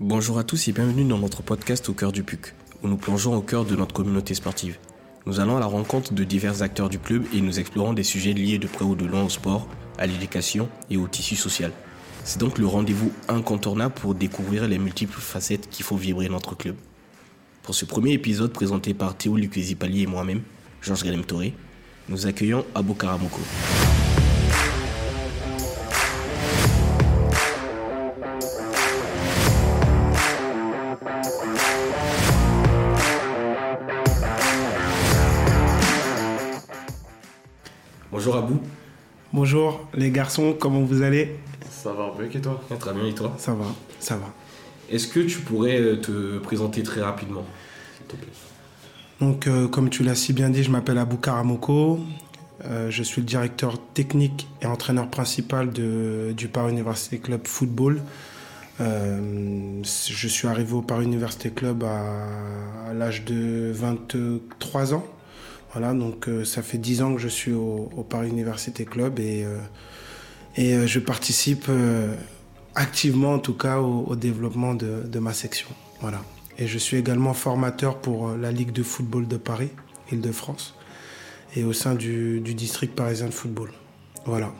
Bonjour à tous et bienvenue dans notre podcast Au cœur du PUC, où nous plongeons au cœur de notre communauté sportive. Nous allons à la rencontre de divers acteurs du club et nous explorons des sujets liés de près ou de loin au sport, à l'éducation et au tissu social. C'est donc le rendez-vous incontournable pour découvrir les multiples facettes qui font vibrer notre club. Pour ce premier épisode présenté par Théo Lucchesi-Pali et moi-même, Georges Galem Toré, nous accueillons Abou Karamoko. Bonjour Abou. Bonjour les garçons, comment vous allez? Ça va un peu et toi? Très bien et toi? Ça va, ça va. Est-ce que tu pourrais euh, te présenter très rapidement, s'il te plaît? Donc euh, comme tu l'as si bien dit, je m'appelle Abou Karamoko. Euh, je suis le directeur technique et entraîneur principal de, du Paris Université Club Football. Euh, je suis arrivé au Paris Université Club à, à l'âge de 23 ans. Voilà, donc euh, ça fait 10 ans que je suis au, Paris Université Club et, euh, et euh, je participe activement en tout cas au, développement de, ma section. Voilà. Et je suis également formateur pour la Ligue de football de Paris, Île-de-France, et au sein du, du district parisien de football. Voilà.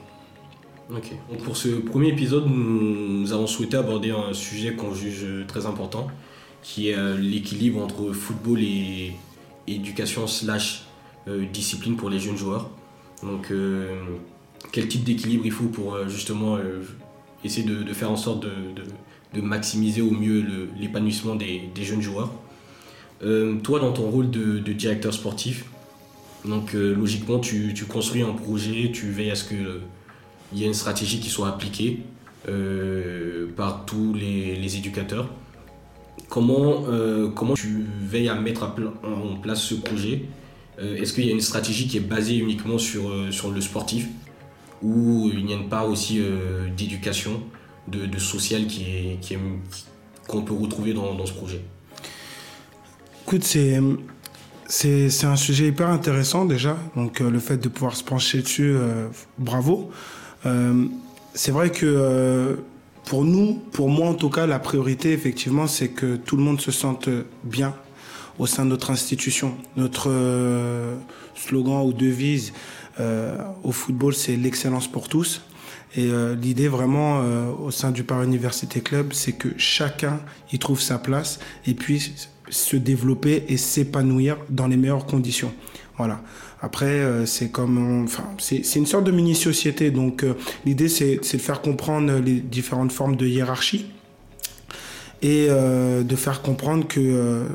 Ok. Donc pour ce premier épisode, nous, avons souhaité aborder un sujet qu'on juge très important, qui est l'équilibre entre football et éducation slash euh, discipline pour les jeunes joueurs. Donc euh, quel type d'équilibre il faut pour euh, justement essayer de, faire en sorte de, maximiser au mieux l'épanouissement des, jeunes joueurs. Toi, dans ton rôle de, directeur sportif, donc logiquement, tu, construis un projet, tu veilles à ce que euh, il y ait une stratégie qui soit appliquée par tous les, éducateurs. Comment, comment tu veilles à mettre en place ce projet Est-ce qu'il y a une stratégie qui est basée uniquement sur, euh, sur le sportif ou il y a une part aussi euh, d'éducation, de, de social est, qu'on peut retrouver dans, dans ce projet? Écoute, c'est un sujet hyper intéressant déjà. Donc euh, le fait de pouvoir se pencher dessus, euh, bravo. Euh, c'est vrai que euh, pour nous, pour moi en tout cas, la priorité effectivement, c'est que tout le monde se sente bien au sein de notre institution. Notre euh, slogan ou devise euh, au football, c'est l'excellence pour tous. Et euh, l'idée vraiment euh, au sein du Paris Université Club, c'est que chacun y trouve sa place et puisse se développer et s'épanouir dans les meilleures conditions. Voilà. Après, euh, c'est comme, enfin, c'est une sorte de mini-société. Donc, euh, l'idée, c'est c'est de faire comprendre les différentes formes de hiérarchie et euh, de faire comprendre que euh,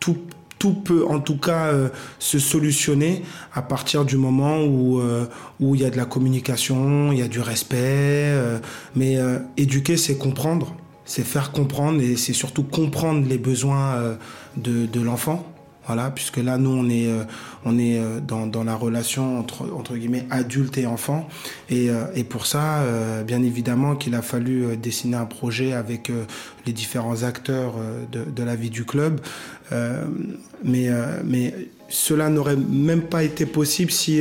tout, tout peut en tout cas euh, se solutionner à partir du moment où euh, où il y a de la communication, il y a du respect. euh, mais éduquer, c'est comprendre, c'est faire comprendre et c'est surtout comprendre les besoins de, de l'enfant. Voilà, puisque là, nous, on est, euh, on est euh, dans, dans la relation entre, entre guillemets adulte et enfant. Et, euh, et pour ça, bien évidemment qu'il a fallu dessiner un projet avec les différents acteurs de, de la vie du club. Mais, mais cela n'aurait même pas été possible si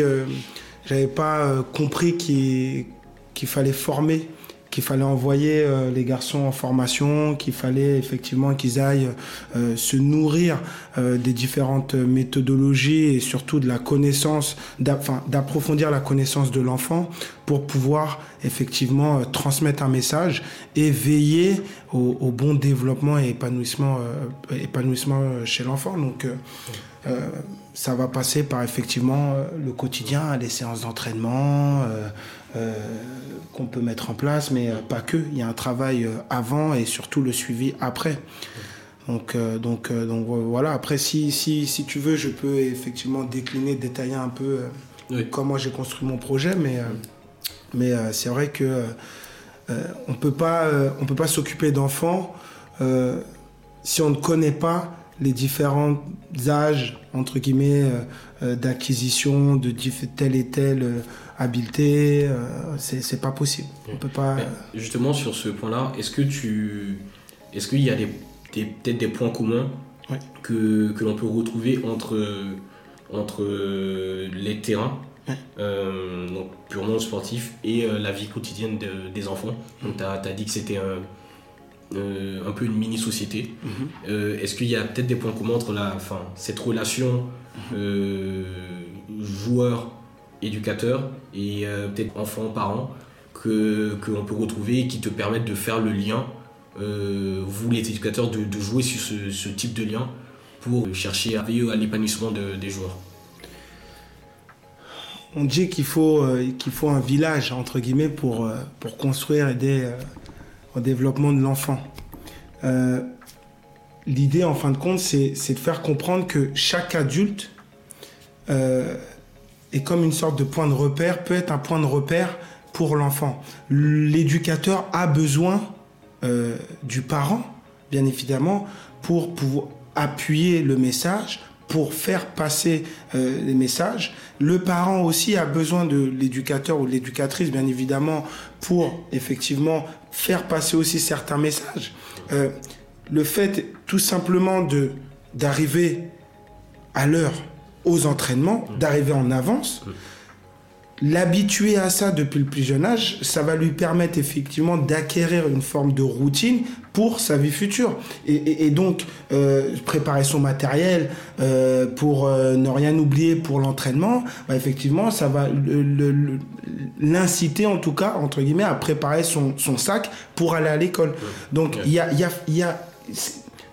j'avais pas compris qu'il fallait former, qu'il fallait envoyer euh, les garçons en formation, qu'il fallait effectivement qu'ils aillent euh, se nourrir euh, des différentes méthodologies et surtout de la connaissance, d'approfondir la connaissance de l'enfant pour pouvoir effectivement transmettre un message et veiller au, bon développement et épanouissement, épanouissement chez l'enfant. Donc, ça va passer par effectivement le quotidien, les séances d'entraînement qu'on peut mettre en place, mais euh, pas que. Il y a un travail euh, avant et surtout le suivi après. Donc, euh, donc, euh, donc euh, voilà. Après, si, si, si tu veux, je peux effectivement décliner, détailler un peu euh, Oui. comment j'ai construit mon projet, mais, euh, mais euh, c'est vrai que euh, euh, on peut pas, euh, on peut pas s'occuper d'enfants euh, si on ne connaît pas les différents âges entre guillemets euh, euh, d'acquisition de telle et telle euh, habileté. euh, c'est pas possible. On peut pas. Mais justement, sur ce point-là, est-ce que tu. Est-ce qu'il y a des, des- peut-être des points communs Ouais. que, que l'on peut retrouver entre, entre les terrains, euh, donc purement sportifs, et euh, la vie quotidienne de- des enfants? Donc, tu as, dit que c'était un- un peu une mini-société. Mhm. Est-ce qu'il y a peut-être des points communs entre la, enfin, cette relation joueur-éducateur et peut-être enfant-parent qu'on peut retrouver et qui te permettent de faire le lien, vous les éducateurs, de, jouer sur ce, type de lien pour chercher à veiller à l'épanouissement des joueurs? On dit qu'il faut, euh, qu'il faut un village, entre guillemets, pour, euh, pour construire et aider euh, au développement de l'enfant. L'idée, en fin de compte, c'est, de faire comprendre que chaque adulte est comme une sorte de point de repère, peut être un point de repère pour l'enfant. L'éducateur a besoin du parent, bien évidemment, pour pouvoir appuyer le message, pour faire passer euh, les messages. Le parent aussi a besoin de l'éducateur ou de l'éducatrice, bien évidemment, pour effectivement faire passer aussi certains messages. Euh, le fait tout simplement de d'arriver à l'heure aux entraînements, d'arriver en avance, l'habituer à ça depuis le plus jeune âge, ça va lui permettre effectivement d'acquérir une forme de routine pour sa vie future. Et, donc, euh, préparer son matériel euh, pour euh, ne rien oublier pour l'entraînement, bah, effectivement, ça va l'inciter en tout cas, entre guillemets, à préparer son, sac pour aller à l'école. Donc, il y a, y a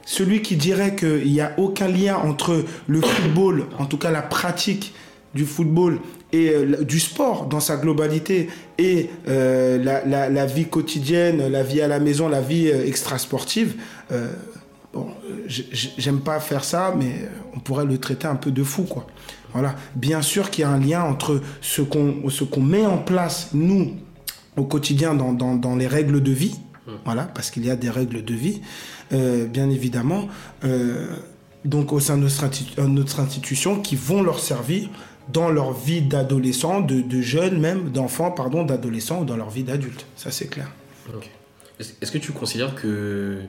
celui qui dirait qu'il n'y a aucun lien entre le football, en tout cas la pratique du football et euh, du sport dans sa globalité et euh, la, vie quotidienne, la vie à la maison, la vie euh, extrasportive, bon, j'aime pas faire ça, mais on pourrait le traiter un peu de fou, quoi. Voilà. Bien sûr qu'il y a un lien entre ce qu'on ce qu'on met en place, nous, au quotidien, dans, dans, les règles de vie, voilà, parce qu'il y a des règles de vie, bien évidemment, donc au sein de notre institution, qui vont leur servir dans leur vie d'adolescent, de, de jeunes même, d'enfants, pardon, d'adolescents ou dans leur vie d'adulte. Ça, c'est clair. Est-ce que tu considères que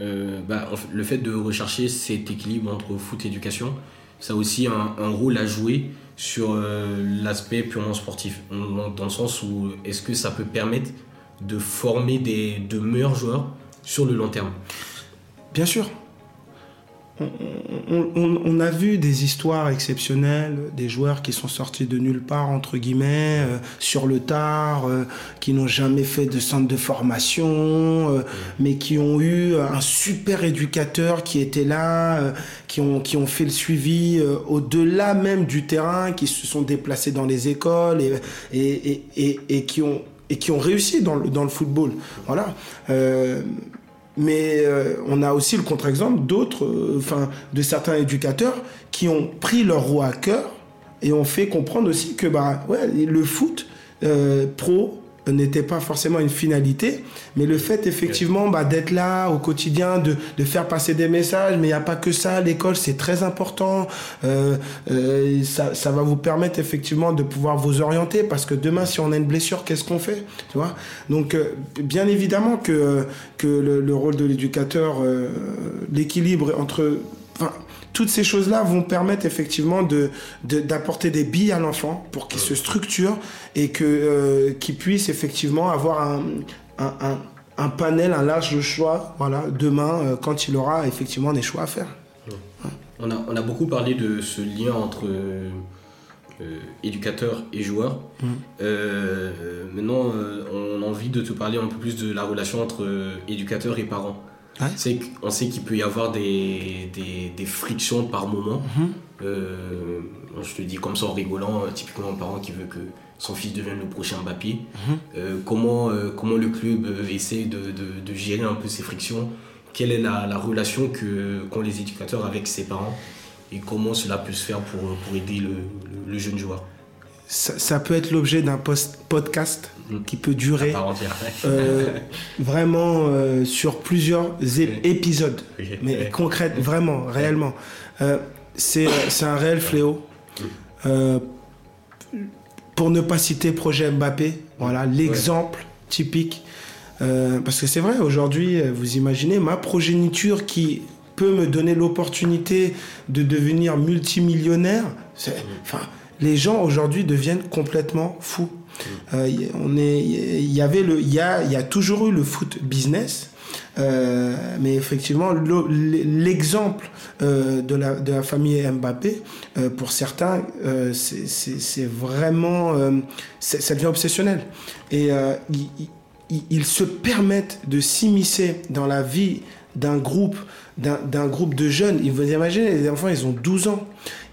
euh, bah, le fait de rechercher cet équilibre entre foot et éducation, ça a aussi un, un rôle à jouer sur euh, l'aspect purement sportif? Dans le sens où est-ce que ça peut permettre de former des, de meilleurs joueurs sur le long terme? Bien sûr, on, a vu des histoires exceptionnelles, des joueurs qui sont sortis de nulle part, entre guillemets, euh, sur le tard, euh, qui n'ont jamais fait de centre de formation, euh, mais qui ont eu un super éducateur qui était là, qui, ont, qui ont fait le suivi au-delà même du terrain, qui se sont déplacés dans les écoles et, et, qui, ont, et qui ont réussi dans le, dans le football. Voilà. Mais euh, on a aussi le contre-exemple d'autres, euh, enfin, de certains éducateurs qui ont pris leur rôle à cœur et ont fait comprendre aussi que bah, ouais, le foot euh, pro n'était pas forcément une finalité, mais le fait effectivement bah, d'être là au quotidien, de, de, faire passer des messages, mais il n'y a pas que ça, l'école c'est très important, euh, euh, ça, ça, va vous permettre effectivement de pouvoir vous orienter, parce que demain si on a une blessure, qu'est-ce qu'on fait tu vois? Donc euh, bien évidemment que, que le, le rôle de l'éducateur, euh, l'équilibre entre... Enfin, toutes ces choses-là vont permettre effectivement de, d'apporter des billes à l'enfant pour qu'il se structure et que, euh, qu'il puisse effectivement avoir un, un, un, panel, un large choix voilà, demain euh, quand il aura effectivement des choix à faire. On, a, on a beaucoup parlé de ce lien entre euh, éducateur et joueur. Mmh. maintenant, on a envie de te parler un peu plus de la relation entre éducateur et parent. C'est on sait qu'il peut y avoir des, des, frictions par moment. Mhm. Euh, je te dis comme ça en rigolant, euh, typiquement un parent qui veut que son fils devienne le prochain Mbappé. Mhm. Euh, comment, comment le club essaie de, de, gérer un peu ces frictions? Quelle est la, la relation qu'ont les éducateurs avec ses parents? Et comment cela peut se faire pour, pour aider le, le jeune joueur? Ça, peut être l'objet d'un podcast. Qui peut durer euh, vraiment euh, sur plusieurs épisodes, mais concrètement, vraiment, réellement. Euh, c'est un réel fléau. Mm. pour ne pas citer projet Mbappé, voilà l'exemple typique. parce que c'est vrai, aujourd'hui, vous imaginez ma progéniture qui peut me donner l'opportunité de devenir multimillionnaire. Mm. Enfin, les gens aujourd'hui deviennent complètement fous. Euh, on est, il y avait le, il y a, y a toujours eu le foot business. Euh, mais effectivement, le- l'exemple euh, de, la, de la famille Mbappé, pour certains, c'est- vraiment. ça devient obsessionnel. Et ils, se permettent de s'immiscer dans la vie d'un groupe, d'un groupe de jeunes. Vous imaginez, les enfants, ils ont 12 ans.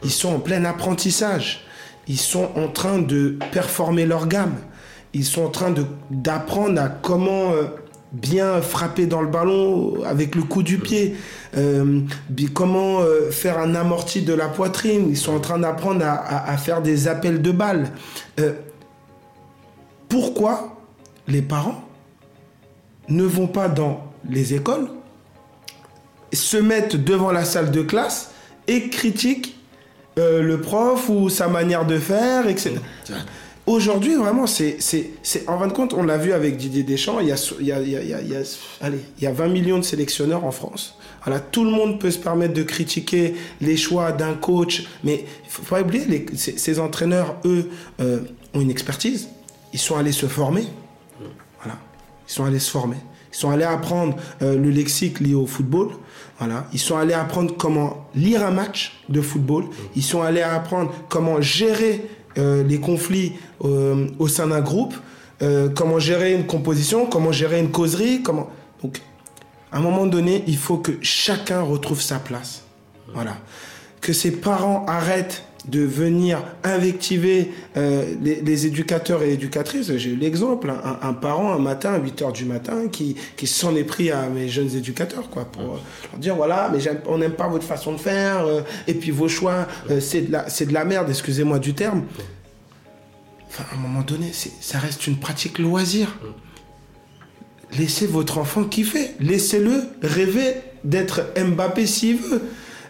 Ils sont en plein apprentissage. Ils sont en train de performer leur gamme. Ils sont en train d'apprendre à comment euh, bien frapper dans le ballon avec le coup du pied, euh, comment euh, faire un amorti de la poitrine. Ils sont en train d'apprendre à, faire des appels de balles. Pourquoi les parents ne vont pas dans les écoles, se mettent devant la salle de classe et critiquent euh, le prof ou sa manière de faire, etc. Aujourd'hui, vraiment, c'est, en fin de compte, on l'a vu avec Didier Deschamps, il y, a, il, y a, il, y a, allez, il y a 20 millions de sélectionneurs en France. Voilà, tout le monde peut se permettre de critiquer les choix d'un coach, mais il faut pas oublier, les, ces, ces entraîneurs, eux, euh, ont une expertise. Ils sont allés se former. Voilà. Ils sont allés se former. Ils sont allés apprendre euh, le lexique lié au football. Voilà. Ils sont allés apprendre comment lire un match de football. Ils sont allés apprendre comment gérer euh, les conflits euh, au sein d'un groupe, euh, comment gérer une composition, comment gérer une causerie. Comment... Donc, à un moment donné, il faut que chacun retrouve sa place. Voilà. Que ses parents arrêtent de venir invectiver euh, les, les éducateurs et éducatrices. J'ai eu l'exemple, un, un parent un matin à 8 heures du matin qui, qui s'en est pris à mes jeunes éducateurs quoi, pour euh, leur dire voilà, mais on n'aime pas votre façon de faire, euh, et puis vos choix, c'est de, la- de la merde, excusez-moi du terme. Enfin, à un moment donné, ça reste une pratique loisir. Laissez votre enfant kiffer. Laissez-le rêver d'être Mbappé s'il veut.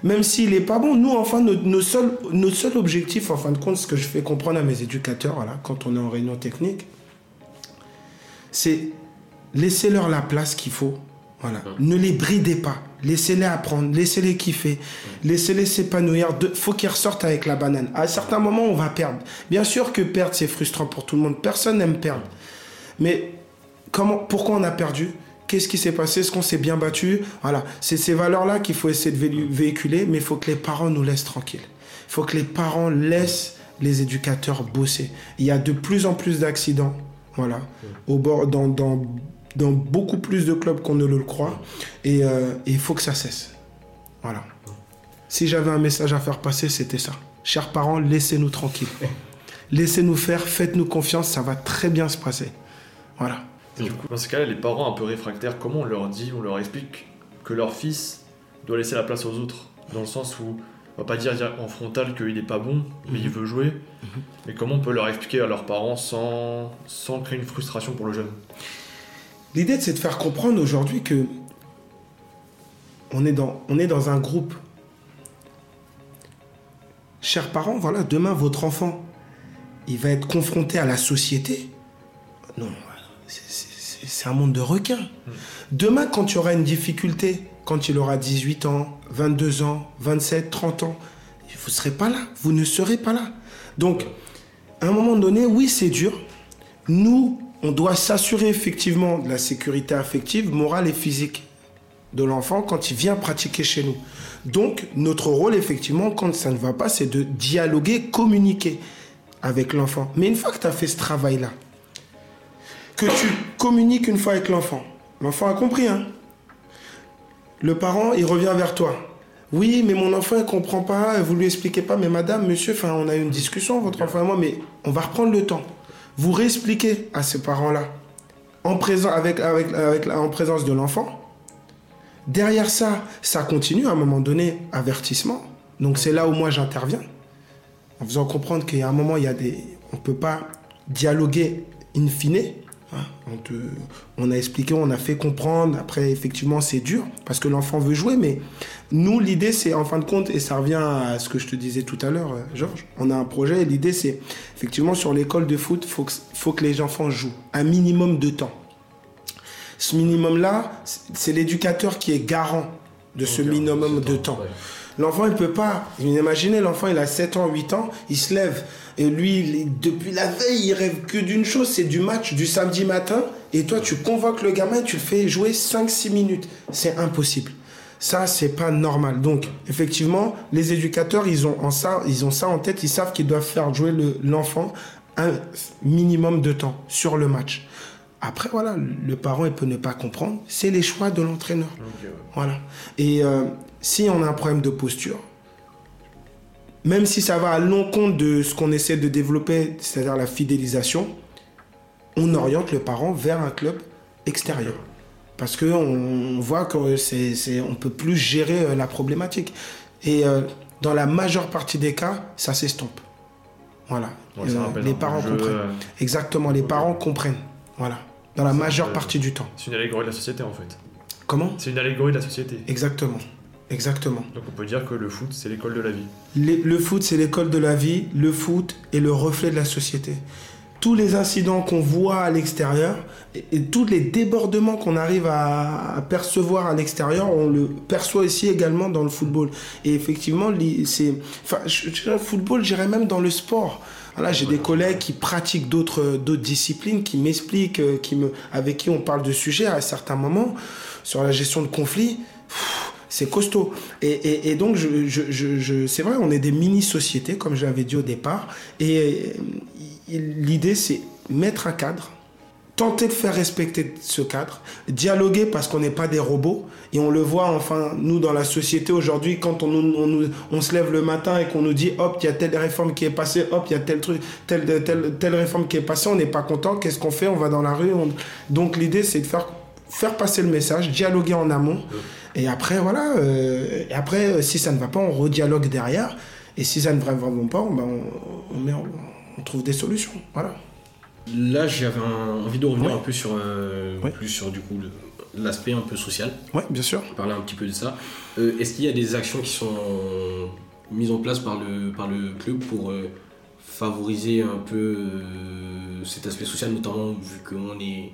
Même s'il n'est pas bon. Nous, enfin, nos, nos seuls, nos seuls objectifs, en fin de compte, ce que je fais comprendre à mes éducateurs, voilà, quand on est en réunion technique, c'est laissez-leur la place qu'il faut. Voilà. Ne les bridez pas. Laissez-les apprendre, laissez-les kiffer, laissez-les s'épanouir. Il faut qu'ils ressortent avec la banane. À certains moments, on va perdre. Bien sûr que perdre, c'est frustrant pour tout le monde. Personne n'aime perdre. Mais comment, pourquoi on a perdu? Qu'est-ce qui s'est passé? Est-ce qu'on s'est bien battu? Voilà, c'est ces valeurs-là qu'il faut essayer de véhiculer, mais il faut que les parents nous laissent tranquilles. Il faut que les parents laissent les éducateurs bosser. Il y a de plus en plus d'accidents, voilà, au bord, dans, dans, dans beaucoup plus de clubs qu'on ne le croit, et, euh, et il faut que ça cesse. Voilà. Si j'avais un message à faire passer, c'était ça. Chers parents, laissez-nous tranquilles. Laissez-nous faire, faites-nous confiance, ça va très bien se passer. Voilà. Et du coup, dans ce cas-là, les parents un peu réfractaires, comment on leur dit, on leur explique que leur fils doit laisser la place aux autres? Dans le sens où, on va pas dire dire en frontal qu'il n'est pas bon, mais il veut jouer. Mais comment on peut leur expliquer à leurs parents sans, sans créer une frustration pour le jeune? L'idée, c'est de faire comprendre aujourd'hui que on est, dans, on est dans un groupe. Chers parents, voilà, demain, votre enfant, il va être confronté à la société. Non, c'est- un monde de requins. Demain, quand tu auras une difficulté, quand il aura 18 ans, 22 ans, 27, 30 ans, vous ne serez pas là. Vous ne serez pas là. Donc, à un moment donné, oui, c'est dur. Nous, on doit s'assurer effectivement de la sécurité affective, morale et physique de l'enfant quand il vient pratiquer chez nous. Donc, notre rôle, effectivement, quand ça ne va pas, c'est de dialoguer, communiquer avec l'enfant. Mais une fois que tu as fait ce travail-là, que tu communiques une fois avec l'enfant, l'enfant a compris, hein Le parent, il revient vers toi. Oui, mais mon enfant, il comprend pas, vous lui expliquez pas, mais madame, monsieur, enfin, on a eu une discussion, votre enfant et moi, mais on va reprendre le temps. Vous réexpliquez à ces parents-là, en, présent, avec, avec, avec, en présence de l'enfant. Derrière ça, ça continue à un moment donné, avertissement. Donc c'est là où moi j'interviens, en faisant comprendre qu'il y a un moment, il y a des, on ne peut pas dialoguer in fine. Hein. On, te- on a expliqué, on a fait comprendre. Après, effectivement, c'est dur parce que l'enfant veut jouer, mais nous, l'idée, c'est en fin de compte, et ça revient à ce que je te disais tout à l'heure, euh, Georges. On a un projet, et l'idée, c'est effectivement sur l'école de foot, faut que, faut que les enfants jouent un minimum de temps. Ce minimum-là, c'est l'éducateur qui est garant de ce minimum de temps. L'enfant, il peut pas. Imaginez, l'enfant, il a 7 ans, 8 ans, il se lève. Et lui, depuis la veille, il rêve que d'une chose, c'est du match du samedi matin. Et toi, tu convoques le gamin, tu le fais jouer 5-6 minutes. C'est impossible. Ça, c'est pas normal. Donc, effectivement, les éducateurs, ils ont, en ça, ils ont ça en tête. Ils savent qu'ils doivent faire jouer l'enfant un minimum de temps sur le match. Après, voilà, le parent, il peut ne pas comprendre. C'est les choix de l'entraîneur. Voilà. Et euh, si on a un problème de posture, même si ça va à l'encontre de ce qu'on essaie de développer, c'est-à-dire la fidélisation, on oriente le parent vers un club extérieur parce qu'on voit qu'on on peut plus gérer euh, la problématique. Et euh, dans la majeure partie des cas, ça s'estompe. Voilà. Euh, les parents comprennent. Exactement, les parents comprennent. Voilà. Dans la majeure partie du temps. C'est une allégorie de la société en fait. Comment? C'est une allégorie de la société. Exactement. Exactement. Donc on peut dire que le foot, c'est l'école de la vie. le foot, c'est l'école de la vie. Le foot est le reflet de la société tous les incidents qu'on voit à l'extérieur et, tous les débordements qu'on arrive à, percevoir à l'extérieur, on le perçoit ici également dans le football. Et effectivement, c'est, enfin, le football, j'irais même dans le sport. Voilà, j'ai des collègues qui pratiquent d'autres d'autres disciplines, qui m'expliquent, euh, qui me, avec qui on parle de sujets à certains moments sur la gestion de conflits. C'est costaud. Et, donc, je, c'est vrai, on est des mini-sociétés, comme je l'avais dit au départ. Et l'idée, c'est mettre un cadre, tenter de faire respecter ce cadre, dialoguer parce qu'on n'est pas des robots. Et on le voit, enfin, nous, dans la société aujourd'hui, quand on, se lève le matin et qu'on nous dit, hop, il y a telle réforme qui est passée, hop, il y a tel truc, telle réforme qui est passée, on n'est pas content, qu'est-ce qu'on fait? On va dans la rue. Donc l'idée, c'est de faire, faire passer le message, dialoguer en amont. Et après, voilà, euh, et après, si ça ne va pas, on redialogue derrière. Et si ça ne va vraiment pas, ben, on, on met en, on trouve des solutions. Voilà. Là, j'avais envie de revenir un peu sur, euh, plus sur du coup l'aspect un peu social. Oui, bien sûr. Parler un petit peu de ça. Euh, est-ce qu'il y a des actions qui sont mises en place par le, par le club pour euh, favoriser un peu cet aspect social, notamment vu qu'on est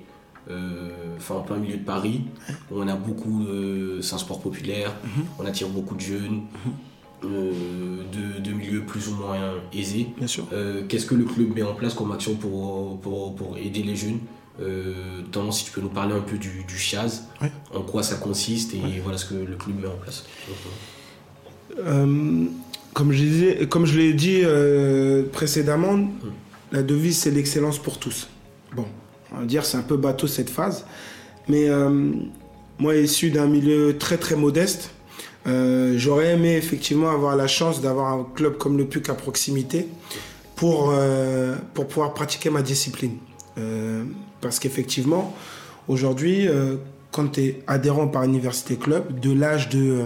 enfin en plein milieu de Paris, on a beaucoup, c'est un sport populaire, mhm. on attire beaucoup de jeunes. Mhm. Euh, de, milieux plus ou moins aisés. Bien sûr. Euh, qu'est-ce que le club met en place comme action pour, pour, aider les jeunes? Euh, si tu peux nous parler un peu du, du CHAZ, en quoi ça consiste et voilà ce que le club met en place. Euh, comme je, disais, comme je l'ai dit précédemment, hum. la devise c'est l'excellence pour tous. Bon, on va dire c'est un peu bateau cette phase, mais moi issu d'un milieu très très modeste, euh, j'aurais aimé effectivement avoir la chance d'avoir un club comme le PUC à proximité pour, euh, pour pouvoir pratiquer ma discipline. Euh, parce qu'effectivement, aujourd'hui, quand tu es adhérent par Université Club, de l'âge de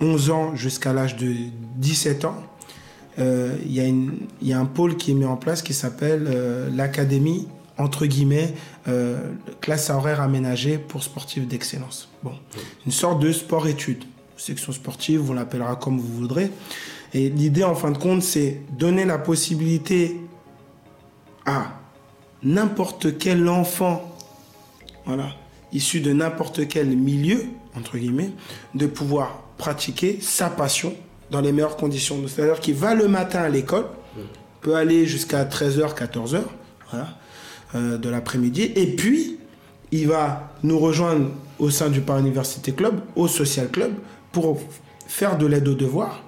11 ans jusqu'à l'âge de 17 ans, il y, y, a un pôle qui est mis en place qui s'appelle l'Académie, entre guillemets, classe à horaire aménagée pour sportifs d'excellence. Bon, une sorte de sport-études section sportive, vous l'appellera comme vous voudrez. Et l'idée, en fin de compte, c'est donner la possibilité à n'importe quel enfant, voilà, issu de n'importe quel milieu, entre guillemets, de pouvoir pratiquer sa passion dans les meilleures conditions. C'est-à-dire qu'il va le matin à l'école, peut aller jusqu'à 13h, 14h, voilà, euh, de l'après-midi, et puis il va nous rejoindre au sein du Paris Université Club, au Social Club, pour faire de l'aide aux devoirs.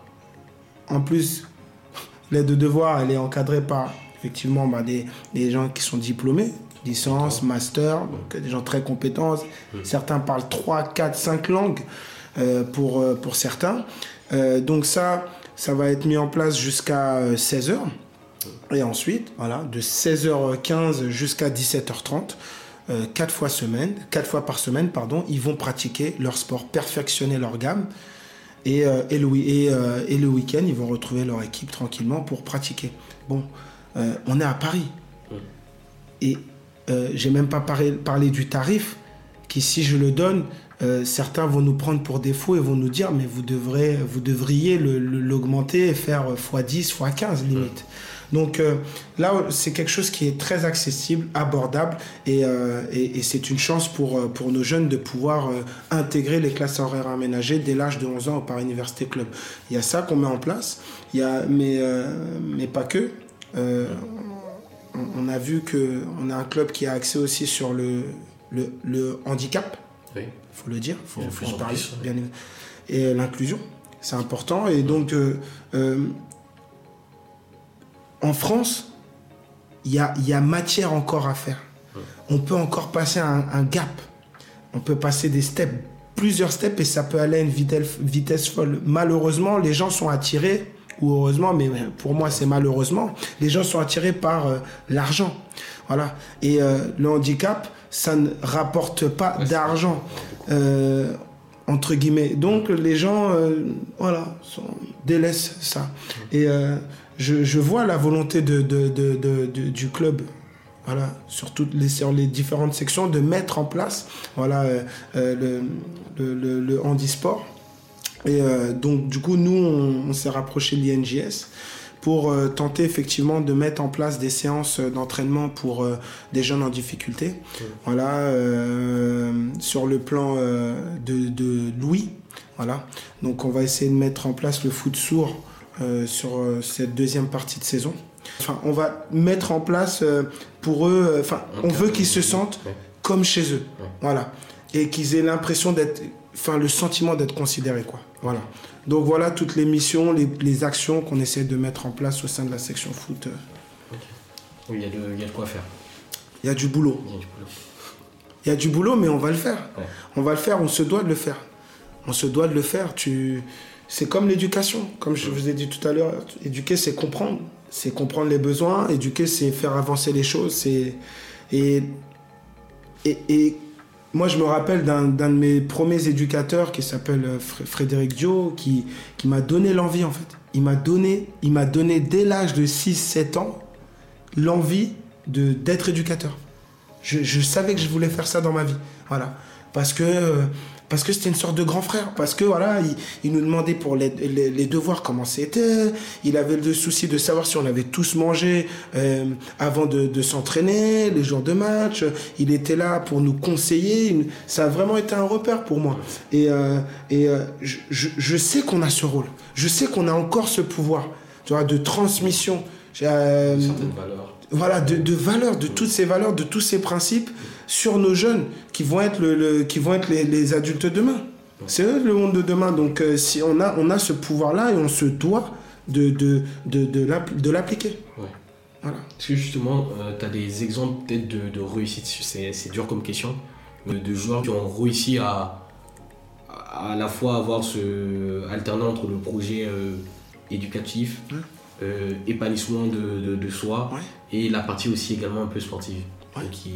En plus, l'aide aux devoirs, elle est encadrée par effectivement bah, des, des, gens qui sont diplômés, licence, master, donc des gens très compétents. Mmh. Certains parlent 3, 4, 5 langues euh, pour, euh, pour certains. Euh, donc ça, ça va être mis en place jusqu'à 16h. Et ensuite, voilà, de 16h15 jusqu'à 17h30, euh, quatre fois semaine, quatre fois par semaine, pardon, ils vont pratiquer leur sport, perfectionner leur gamme. Et, euh, et, le, euh, et, le week-end, ils vont retrouver leur équipe tranquillement pour pratiquer. Bon, on est à Paris. Et j'ai même pas parlé, parlé, du tarif, qui si je le donne, certains vont nous prendre pour défaut et vont nous dire, mais vous, devrez, vous devriez l'augmenter et faire x10, x15 limite. Donc euh, là, c'est quelque chose qui est très accessible, abordable, et, euh, et, et c'est une chance pour, euh, pour nos jeunes de pouvoir euh, intégrer les classes horaires aménagées dès l'âge de 11 ans au Paris Université Club. Il y a ça qu'on met en place, il y a, mais, mais pas que. On, on a vu qu'on a un club qui a accès aussi sur le, le, le handicap Oui. faut le dire, faut, De faut en parler, plus, bien. Et l'inclusion, c'est important. Et donc, en France, il y a, il y a matière encore à faire. On peut encore passer un, un gap. On peut passer des steps, plusieurs steps, et ça peut aller à une vitesse, vitesse folle. Malheureusement, les gens sont attirés, ou heureusement, mais pour moi, c'est malheureusement, les gens sont attirés par euh, l'argent. Voilà. Et euh, le handicap, ça ne rapporte pas Ouais, d'argent. Euh, entre guillemets. Donc les gens, voilà, sont- délaissent ça. Et je, je vois la volonté de, de- de- de- de- du club, voilà, sur toutes les, sur les différentes sections, de mettre en place, voilà, euh, euh, le, le, le- le handisport. Et euh, donc du coup, nous, on, on s'est rapproché de l'INJS pour tenter effectivement de mettre en place des séances d'entraînement pour des jeunes en difficulté. Voilà, sur le plan de, de Louis. Voilà. Donc on va essayer de mettre en place le foot sourd sur euh, cette deuxième partie de saison. Enfin, on va mettre en place euh, pour eux, euh, enfin, on veut qu'ils se sentent comme chez eux. Voilà. Et qu'ils aient l'impression d'être, enfin, le sentiment d'être considérés, quoi. Voilà. Donc voilà toutes les missions, les, les actions qu'on essaie de mettre en place au sein de la section foot. Oui, il y, a de- il y a de quoi faire. Il y a du boulot. Il y a du boulot. Il y a du boulot, mais on va le faire. Ouais. On va le faire, on se doit de le faire. On se doit de le faire. Tu... C'est comme l'éducation. Comme je vous ai dit tout à l'heure, éduquer, c'est comprendre. C'est comprendre les besoins. Éduquer, c'est faire avancer les choses. Et... Moi, je me rappelle d'un, de mes premiers éducateurs qui s'appelle euh, Fr- Frédéric Dio, qui, qui m'a donné l'envie, en fait. Il m'a donné, il m'a donné dès l'âge de 6-7 ans l'envie d'être éducateur. Je, je savais que je voulais faire ça dans ma vie. Voilà. Parce que, euh, parce que c'était une sorte de grand frère. Parce que, voilà, il, il nous demandait pour les, les- les devoirs comment c'était. Il avait le souci de savoir si on avait tous mangé euh, avant de, de s'entraîner, les jours de match. Il était là pour nous conseiller. Il- Ça a vraiment été un repère pour moi. Et, euh, et euh, je, je- sais qu'on a ce rôle. Je sais qu'on a encore ce pouvoir tu vois, de transmission. Euh, Certaines valeurs. Voilà, de, de valeurs, de toutes ces valeurs, de tous ces principes sur nos jeunes qui vont être, le, le- qui vont être les, les adultes de demain. C'est eux le monde de demain. Donc, euh, si on a, on a ce pouvoir-là et on se doit de, de, de, de l'app- de l'appliquer. Ouais. Voilà. Est-ce que justement, tu as des exemples peut-être de, de réussite? C'est dur comme question. euh, de joueurs qui ont réussi à à la fois avoir ce alternant entre le projet euh, éducatif, Ouais. Euh, épanouissement de, de, de soi Ouais. et la partie aussi également un peu sportive. Ouais. Qui,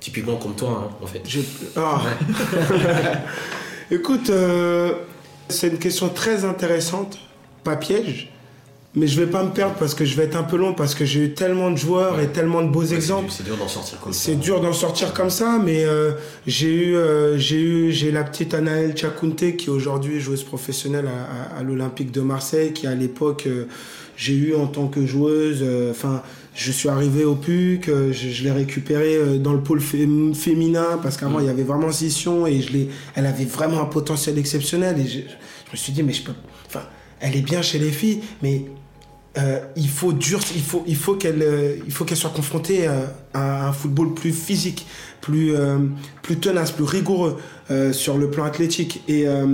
typiquement comme toi, hein, en fait. Ah. Écoute, euh, c'est une question très intéressante, pas piège, mais je vais pas me perdre parce que je vais être un peu long parce que j'ai eu tellement de joueurs et tellement de beaux Ouais, exemples. C'est dur d'en sortir comme ça. C'est dur d'en sortir comme ça, mais euh, j'ai eu, euh, j'ai eu, j'ai la petite Anaëlle Chakunte qui est aujourd'hui joueuse professionnelle à, à- à l'Olympique de Marseille, qui à l'époque euh, j'ai eu en tant que joueuse. Enfin, je suis arrivé au PUC, je, je l'ai récupérée dans le pôle fé- féminin parce qu'avant Mm. il y avait vraiment scission et je l'ai, elle avait vraiment un potentiel exceptionnel et je, je me suis dit mais je peux, enfin, elle est bien chez les filles, mais euh, il faut dur, il faut, il faut qu'elle, euh, il faut qu'elle soit confrontée euh, à un football plus physique, plus, euh, plus tenace, plus rigoureux euh, sur le plan athlétique. Et euh,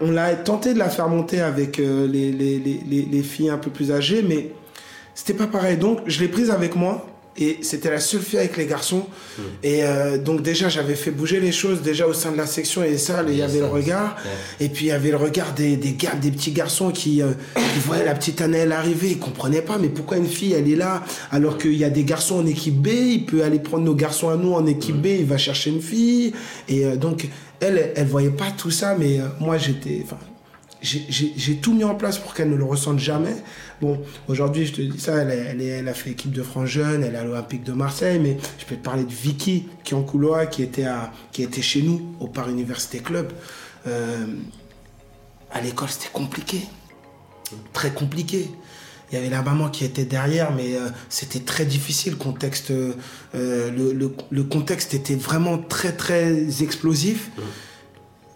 on l'a tenté de la faire monter avec les, les, les- les filles un peu plus âgées, mais c'était pas pareil. Donc je l'ai prise avec moi. Et c'était la seule fille avec les garçons. Et euh, donc déjà, j'avais fait bouger les choses déjà au sein de la section et ça, il y avait le regard. Ouais. Et puis il y avait le regard des, des, gars, des petits garçons qui, euh, qui voyaient la petite Annelle arriver, ils comprenaient pas, mais pourquoi une fille elle est là alors qu'il y a des garçons en équipe B, il peut aller prendre nos garçons à nous en équipe B, il va chercher une fille. Et euh, donc elle, elle, voyait pas tout ça, mais moi j'étais. J'ai- tout mis en place pour qu'elle ne le ressente jamais. Bon, aujourd'hui, je te dis ça, elle, a fait équipe de France jeune, elle est à l'Olympique de Marseille, mais je peux te parler de Vicky, qui est en couloir, qui était, à, qui était chez nous, au Paris Université Club. Euh, à l'école, c'était compliqué. Très compliqué. il y avait la maman qui était derrière, mais euh, c'était très difficile. Contexte, euh, le, le, le, contexte était vraiment très très explosif,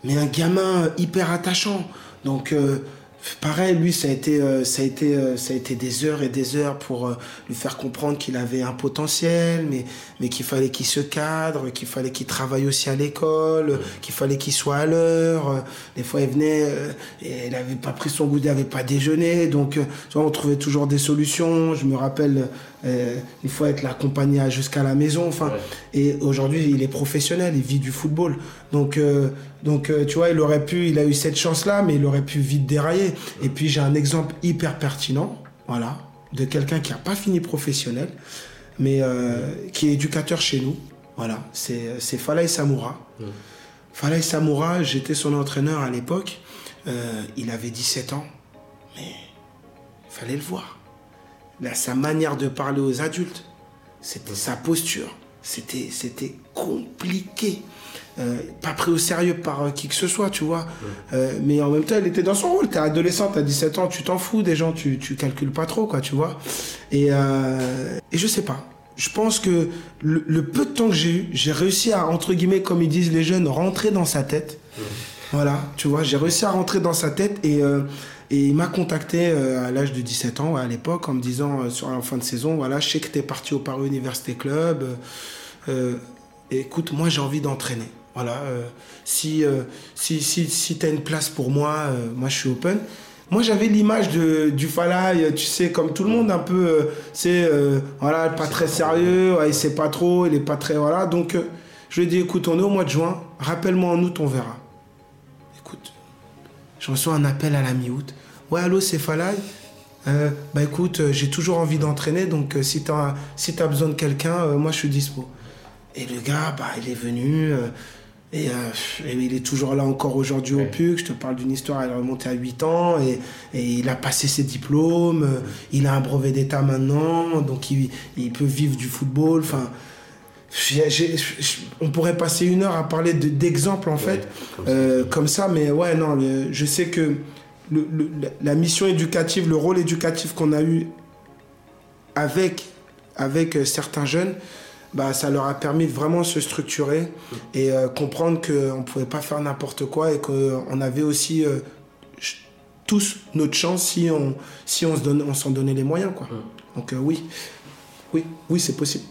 mais un gamin hyper attachant. Donc euh, Pareil, lui, ça a été, euh, euh, ça a été des heures et des heures pour lui faire comprendre qu'il avait un potentiel, mais, qu'il fallait qu'il se cadre, qu'il fallait qu'il travaille aussi à l'école, qu'il fallait qu'il soit à l'heure. Des fois, il venait il n'avait pas pris son goût, il n'avait pas déjeuné. Donc, on trouvait toujours des solutions. Je me rappelle une fois être l'accompagné jusqu'à la maison. Enfin, et aujourd'hui, il est professionnel, il vit du football. Donc, donc, tu vois, il aurait pu, il a eu cette chance-là, mais il aurait pu vite dérailler. Et puis j'ai un exemple hyper pertinent, voilà, de quelqu'un qui n'a pas fini professionnel, mais euh, qui est éducateur chez nous. Voilà, c'est Falay Samoura. Falay Samoura, j'étais son entraîneur à l'époque. Euh, il avait 17 ans, mais il fallait le voir. Sa manière de parler aux adultes, c'était sa posture, c'était compliqué. Euh, pas pris au sérieux par euh, qui que ce soit, tu vois. Euh, mais en même temps, elle était dans son rôle. T'es adolescent, t'as 17 ans, tu t'en fous des gens, tu, tu calcules pas trop, quoi, tu vois. Et, et je sais pas. Je pense que le, peu de temps que j'ai eu, j'ai réussi à, entre guillemets, comme ils disent les jeunes, rentrer dans sa tête. Voilà, tu vois, j'ai réussi à rentrer dans sa tête et, et il m'a contacté à l'âge de 17 ans, à l'époque, en me disant sur la fin de saison, voilà, je sais que t'es parti au Paris Université Club. écoute, moi j'ai envie d'entraîner. Voilà, euh, si, euh, si, si, si tu as une place pour moi, euh, moi je suis open. Moi j'avais l'image du Falaï, tu sais, comme tout le monde, un peu, c'est, voilà, pas très sérieux, il sait pas trop, il est pas très, voilà. Donc je lui ai dit, écoute, on est au mois de juin, rappelle-moi en août, on verra. Je reçois un appel à la mi-août. Ouais, allô, c'est Falaï bah écoute, j'ai toujours envie d'entraîner, donc si tu as, si as besoin de quelqu'un, moi je suis dispo. Et le gars, bah, il est venu, et, euh, il est toujours là encore aujourd'hui au PUC. Je te parle d'une histoire, elle est remontée à 8 ans et, il a passé ses diplômes. Euh, il a un brevet d'État maintenant, donc il, il, peut vivre du football. Enfin, on pourrait passer une heure à parler d'exemples en fait, euh, comme, ça. Mais ouais, non, je sais que le, la mission éducative, le rôle éducatif qu'on a eu avec, avec certains jeunes, bah, ça leur a permis de vraiment se structurer et euh, comprendre qu'on ne pouvait pas faire n'importe quoi et qu'on avait aussi euh, tous notre chance si on si on se donne, on s'en donnait les moyens quoi. Donc euh, oui, oui, oui c'est possible.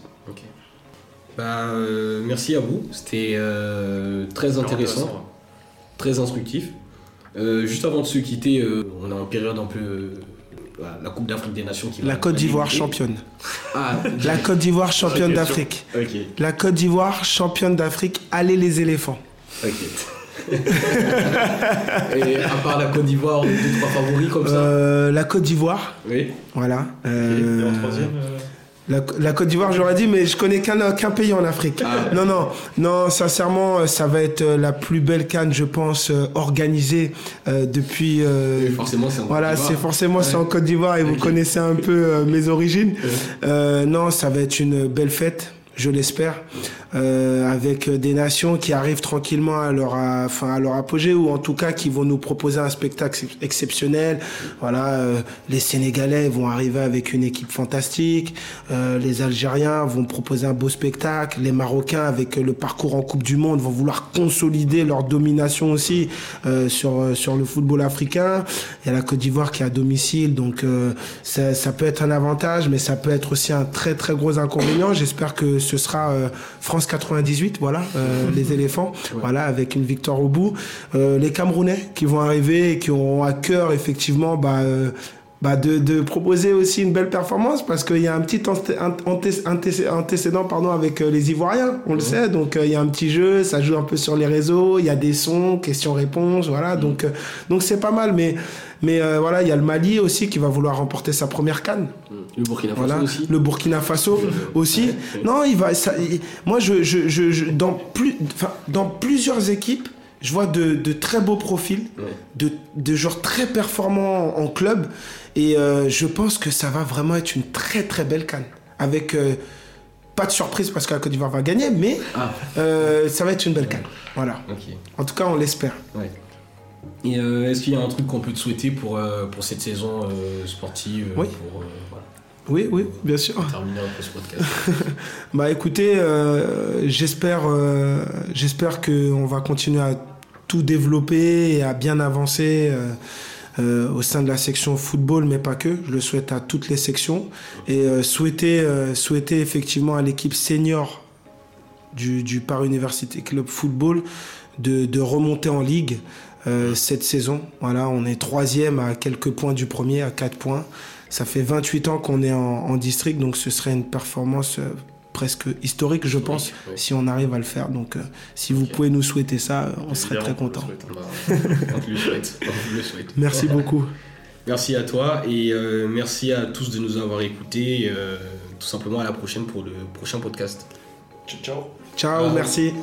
Bah, merci à vous, c'était très intéressant, très instructif. juste avant de se quitter, on est en période un peu la Coupe d'Afrique des Nations qui La Côte d'Ivoire championne. Ah, la Côte d'Ivoire championne d'Afrique. La Côte d'Ivoire championne d'Afrique. Allez les éléphants. Ok. Et à part la Côte d'Ivoire, deux, trois favoris comme ça euh, La Côte d'Ivoire. Oui. Voilà. Euh, en troisième la, Côte d'Ivoire, j'aurais dit, mais je connais qu'un pays en Afrique. Ah. Non, non, non, sincèrement, euh, ça va être euh, la plus belle canne, je pense, euh, organisée depuis. forcément, c'est en Voilà, c'est forcément c'est en Côte d'Ivoire et vous connaissez un peu mes origines. non, ça va être une belle fête, je l'espère. Euh, avec des nations qui arrivent tranquillement à leur, enfin, à leur apogée ou en tout cas qui vont nous proposer un spectacle exceptionnel. Voilà, euh, les Sénégalais vont arriver avec une équipe fantastique, euh, les Algériens vont proposer un beau spectacle, les Marocains avec le parcours en Coupe du Monde vont vouloir consolider leur domination aussi sur sur le football africain. Il y a la Côte d'Ivoire qui est à domicile, donc ça, ça peut être un avantage, mais ça peut être aussi un très très gros inconvénient. J'espère que ce sera France 98, voilà, euh, les éléphants, voilà, avec une victoire au bout. Euh, les Camerounais qui vont arriver et qui auront à cœur effectivement bah, euh, bah de, de, proposer aussi une belle performance parce qu'il y a un petit antécédent pardon, avec les Ivoiriens, on le sait. Donc il y a un petit jeu, ça joue un peu sur les réseaux, il y a des sons, questions-réponses, voilà. Donc donc c'est pas mal, mais mais voilà, il y a le Mali aussi qui va vouloir remporter sa première canne. Le Burkina Faso aussi. Le Burkina Faso aussi. Non, il va. Ça, moi, je, je, je, dans, plus, dans plusieurs équipes, je vois de, de très beaux profils, de, de joueurs très performants en, club. Et euh, je pense que ça va vraiment être une très très belle canne. Avec. Euh, pas de surprise parce que la Côte d'Ivoire va gagner, mais ah. euh, ça va être une belle canne. Voilà. En tout cas, on l'espère. Et est-ce qu'il y a un truc qu'on peut te souhaiter pour, pour cette saison sportive Oui. Pour Oui, oui, bien sûr. terminer un peu ce podcast. Bah écoutez, euh, j'espère, euh, j'espère que on va continuer à tout développer et à bien avancer euh, au sein de la section football, mais pas que. Je le souhaite à toutes les sections et souhaiter, souhaiter effectivement à l'équipe senior du, du Paris Université Club Football de, de remonter en ligue cette saison. Voilà, on est troisième à quelques points du premier, à 4 points. Ça fait 28 ans qu'on est en, en district, donc ce serait une performance euh, presque historique, je pense, oui. si on arrive à le faire. Donc, euh, si vous pouvez nous souhaiter ça, on serait très content. Bah, on te le souhaite. On te le souhaite. Merci beaucoup. Merci à toi et euh, merci à tous de nous avoir écoutés. euh, tout simplement à la prochaine pour le prochain podcast. Ciao, ciao. Ciao, merci.